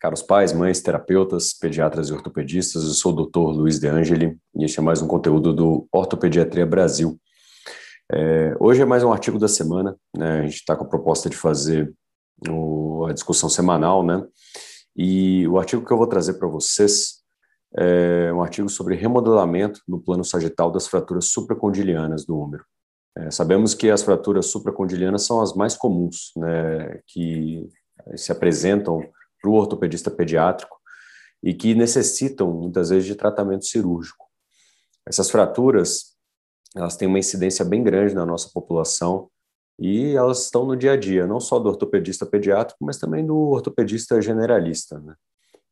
Caros pais, mães, terapeutas, pediatras e ortopedistas, eu sou o Dr. Luiz De Angeli e este é mais um conteúdo do Ortopediatria Brasil. É, hoje é mais um artigo da semana, né? a gente está com a proposta de fazer o, a discussão semanal, né? E o artigo que eu vou trazer para vocês é um artigo sobre remodelamento no plano sagital das fraturas supracondilianas do úmero. É, sabemos que as fraturas supracondilianas são as mais comuns, né, que se apresentam para o ortopedista pediátrico e que necessitam muitas vezes de tratamento cirúrgico. Essas fraturas, elas têm uma incidência bem grande na nossa população e elas estão no dia a dia, não só do ortopedista pediátrico, mas também do ortopedista generalista. Né?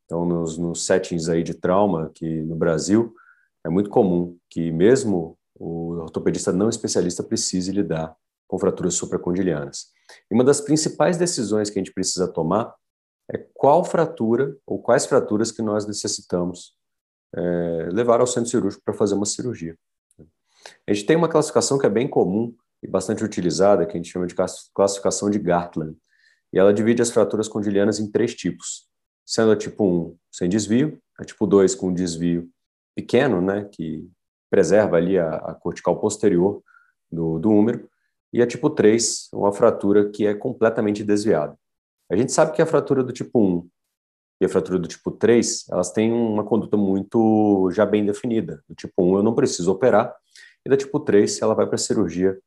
Então, nos, nos settings aí de trauma, que no Brasil é muito comum que mesmo o ortopedista não especialista precise lidar com fraturas supracondilianas. E uma das principais decisões que a gente precisa tomar é qual fratura ou quais fraturas que nós necessitamos é, levar ao centro cirúrgico para fazer uma cirurgia. A gente tem uma classificação que é bem comum e bastante utilizada, que a gente chama de classificação de Gartland, e ela divide as fraturas condilianas em três tipos, sendo a tipo 1 sem desvio, a tipo 2 com desvio pequeno, né, que preserva ali a, a cortical posterior do, do úmero, e a tipo 3, uma fratura que é completamente desviada. A gente sabe que a fratura do tipo 1 e a fratura do tipo 3, elas têm uma conduta muito já bem definida. Do tipo 1 eu não preciso operar, e da tipo 3 ela vai para a cirurgia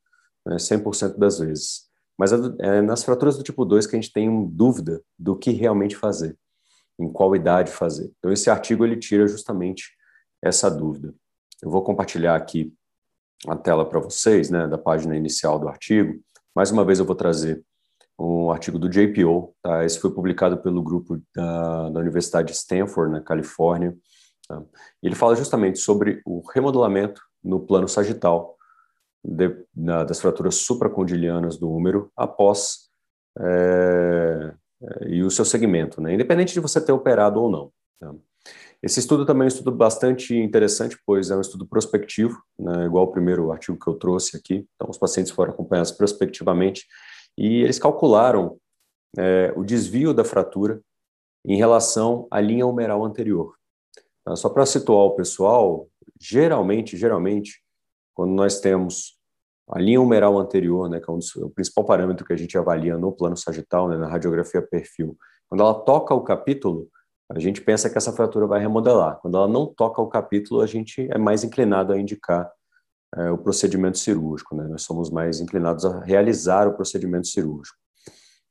né, 100% das vezes. Mas é nas fraturas do tipo 2 que a gente tem dúvida do que realmente fazer, em qual idade fazer. Então esse artigo ele tira justamente essa dúvida. Eu vou compartilhar aqui a tela para vocês, né, da página inicial do artigo. Mais uma vez eu vou trazer um artigo do JPO, tá? Esse foi publicado pelo grupo da, da Universidade de Stanford, na Califórnia. Tá? Ele fala justamente sobre o remodelamento no plano sagital de, na, das fraturas supracondilianas do úmero após é, e o seu segmento, né? Independente de você ter operado ou não. Tá? Esse estudo também é um estudo bastante interessante, pois é um estudo prospectivo, né, igual o primeiro artigo que eu trouxe aqui. Então, os pacientes foram acompanhados prospectivamente e eles calcularam é, o desvio da fratura em relação à linha humeral anterior. Tá? Só para situar o pessoal, geralmente, geralmente, quando nós temos a linha humeral anterior, né, que é o principal parâmetro que a gente avalia no plano sagital, né, na radiografia perfil, quando ela toca o capítulo, a gente pensa que essa fratura vai remodelar. Quando ela não toca o capítulo, a gente é mais inclinado a indicar é, o procedimento cirúrgico. Né? Nós somos mais inclinados a realizar o procedimento cirúrgico.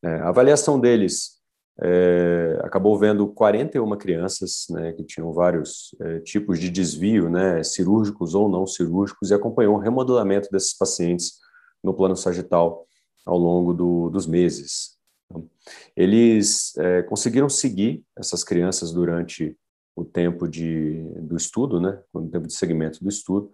É, a avaliação deles é, acabou vendo 41 crianças né, que tinham vários é, tipos de desvio, né, cirúrgicos ou não cirúrgicos, e acompanhou o remodelamento desses pacientes no plano sagital ao longo do, dos meses. Eles é, conseguiram seguir essas crianças durante o tempo de, do estudo, né, no tempo de segmento do estudo,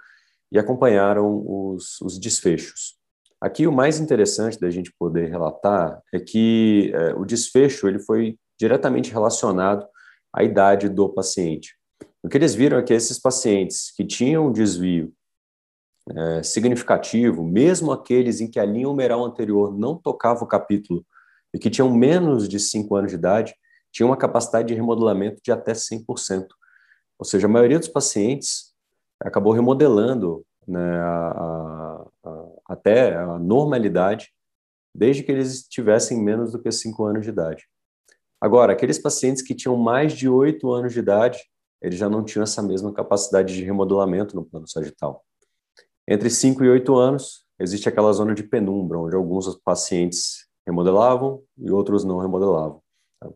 e acompanharam os, os desfechos. Aqui o mais interessante da gente poder relatar é que é, o desfecho ele foi diretamente relacionado à idade do paciente. O que eles viram é que esses pacientes que tinham um desvio é, significativo, mesmo aqueles em que a linha humeral anterior não tocava o capítulo e que tinham menos de 5 anos de idade, tinham uma capacidade de remodelamento de até 100%. Ou seja, a maioria dos pacientes acabou remodelando né, a, a, até a normalidade, desde que eles tivessem menos do que 5 anos de idade. Agora, aqueles pacientes que tinham mais de 8 anos de idade, eles já não tinham essa mesma capacidade de remodelamento no plano sagital. Entre 5 e 8 anos, existe aquela zona de penumbra, onde alguns pacientes remodelavam e outros não remodelavam. Tá?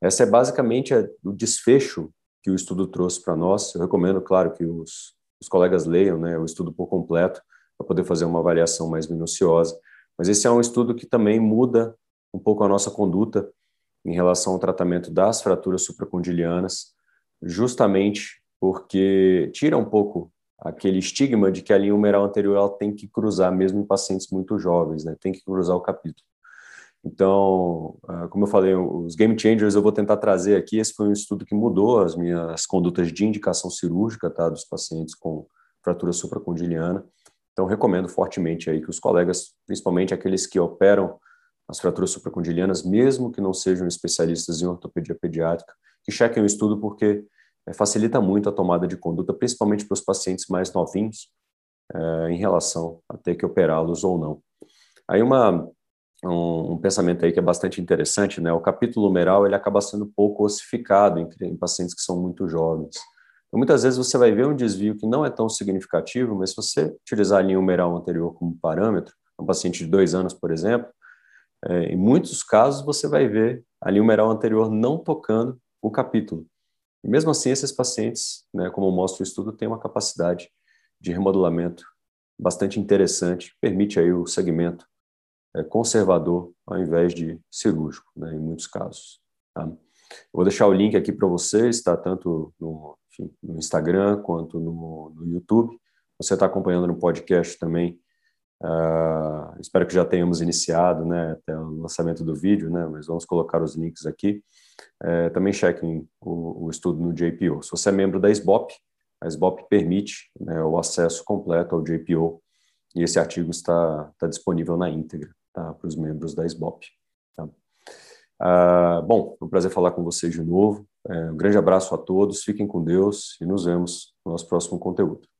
Essa é basicamente o desfecho que o estudo trouxe para nós. Eu recomendo, claro, que os, os colegas leiam né, o estudo por completo para poder fazer uma avaliação mais minuciosa. Mas esse é um estudo que também muda um pouco a nossa conduta em relação ao tratamento das fraturas supracondilianas, justamente porque tira um pouco aquele estigma de que a linha humeral anterior ela tem que cruzar, mesmo em pacientes muito jovens, né? tem que cruzar o capítulo. Então, ah, como eu falei, os game changers eu vou tentar trazer aqui. Esse foi um estudo que mudou as minhas condutas de indicação cirúrgica tá, dos pacientes com fratura supracondiliana. Então, recomendo fortemente aí que os colegas, principalmente aqueles que operam as fraturas supracondilianas, mesmo que não sejam especialistas em ortopedia pediátrica, que chequem o estudo porque é, facilita muito a tomada de conduta, principalmente para os pacientes mais novinhos, é, em relação a ter que operá-los ou não. Aí uma, um, um, pensamento aí que é bastante interessante, né? O capítulo humeral ele acaba sendo pouco ossificado em, em pacientes que são muito jovens. Então, muitas vezes você vai ver um desvio que não é tão significativo, mas se você utilizar a linha humeral anterior como parâmetro, um paciente de dois anos, por exemplo, é, em muitos casos você vai ver a linha humeral anterior não tocando o capítulo. E mesmo assim, esses pacientes, né, como mostra o estudo, têm uma capacidade de remodelamento bastante interessante, permite aí o segmento conservador ao invés de cirúrgico, né, em muitos casos. Tá? Vou deixar o link aqui para vocês, tá? tanto no, enfim, no Instagram quanto no, no YouTube. Você está acompanhando no podcast também. Uh, espero que já tenhamos iniciado né, até o lançamento do vídeo, né, mas vamos colocar os links aqui. É, também chequem o, o, estudo no JPO. Se você é membro da SBOP, a SBOP permite né, o acesso completo ao JPO e esse artigo está, está disponível na íntegra tá, para os membros da SBOP. Tá? Ah, bom, é um prazer falar com vocês de novo. É, um grande abraço a todos, fiquem com Deus e nos vemos no nosso próximo conteúdo.